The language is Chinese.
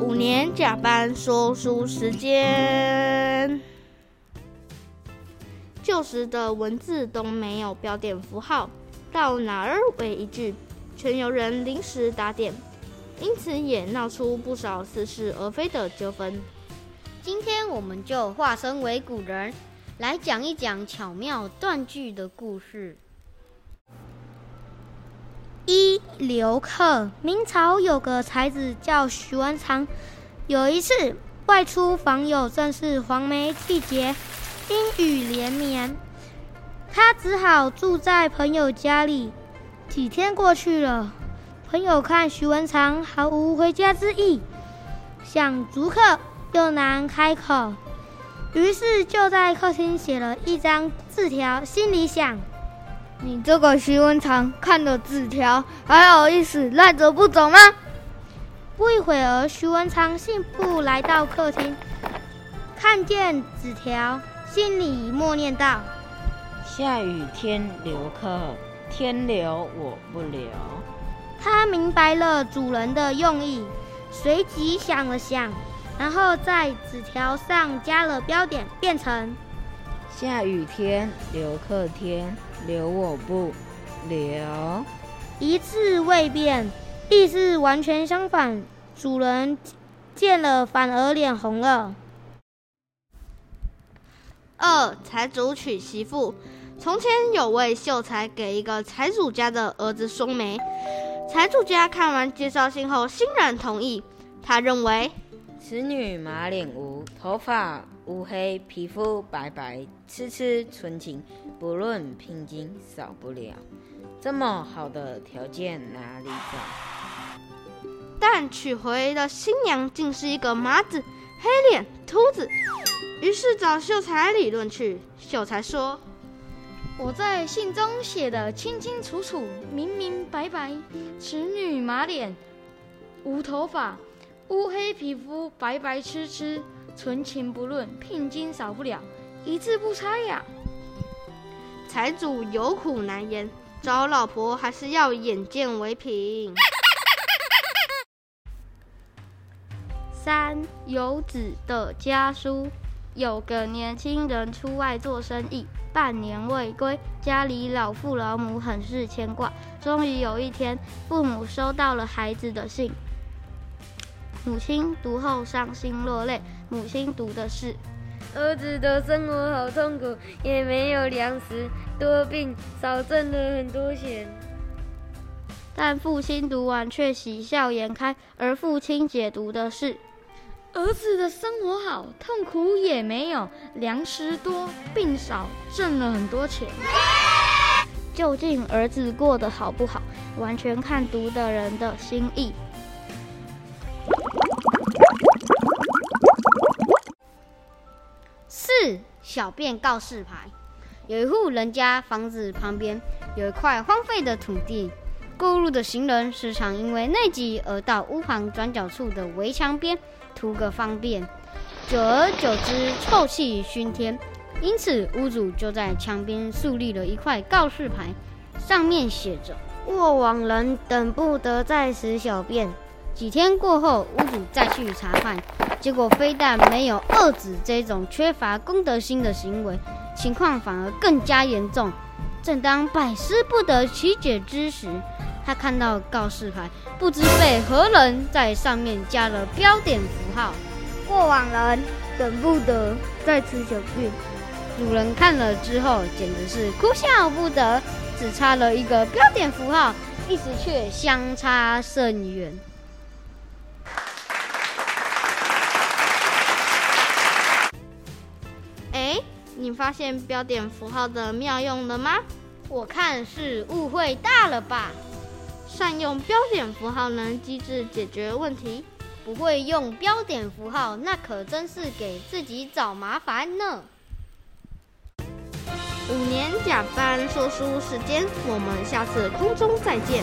五年甲班说书时间。旧时的文字都没有标点符号，到哪儿为一句，全由人临时打点，因此也闹出不少似是而非的纠纷。今天我们就化身为古人，来讲一讲巧妙断句的故事。一刘克，明朝有个才子叫徐文长，有一次外出访友，正是黄梅季节。阴雨连绵，他只好住在朋友家里。几天过去了，朋友看徐文长毫无回家之意，想逐客又难开口，于是就在客厅写了一张字条，心里想：你这个徐文长看了纸条，还好意思赖着不走吗？不一会儿，徐文长信步来到客厅，看见纸条。心里默念道：“下雨天留客，天留我不留。”他明白了主人的用意，随即想了想，然后在纸条上加了标点，变成：“下雨天留客，天留我不留。”一字未变，意思完全相反。主人见了，反而脸红了。二财主娶媳妇。从前有位秀才给一个财主家的儿子送媒，财主家看完介绍信后欣然同意。他认为此女马脸无，头发乌黑，皮肤白白，痴痴纯情，不论聘金少不了。这么好的条件哪里找？但娶回的新娘竟是一个麻子，黑脸秃子。于是找秀才理论去。秀才说：“我在信中写的清清楚楚、明明白白，此女马脸，无头发，乌黑皮肤，白白痴痴，纯情不论，聘金少不了，一字不差呀。”财主有苦难言，找老婆还是要眼见为凭。三游子的家书。有个年轻人出外做生意，半年未归，家里老父老母很是牵挂。终于有一天，父母收到了孩子的信，母亲读后伤心落泪。母亲读的是：儿子的生活好痛苦，也没有粮食，多病，少挣了很多钱。但父亲读完却喜笑颜开，而父亲解读的是。儿子的生活好，痛苦也没有，粮食多，病少，挣了很多钱。究竟儿子过得好不好，完全看读的人的心意。小便告示牌，有一户人家房子旁边有一块荒废的土地，过路的行人时常因为内急而到屋旁转角处的围墙边。图个方便，久而久之，臭气熏天。因此，屋主就在墙边树立了一块告示牌，上面写着：“过往人等不得在此小便。”几天过后，屋主再去查看，结果非但没有遏止这种缺乏公德心的行为，情况反而更加严重。正当百思不得其解之时，他看到告示牌，不知被何人在上面加了标点符号。过往人等不得在此小便。主人看了之后，简直是哭笑不得。只差了一个标点符号，意思却相差甚远。你发现标点符号的妙用了吗？我看是误会大了吧。善用标点符号能机智解决问题，不会用标点符号，那可真是给自己找麻烦呢。五年甲班说书时间，我们下次空中再见。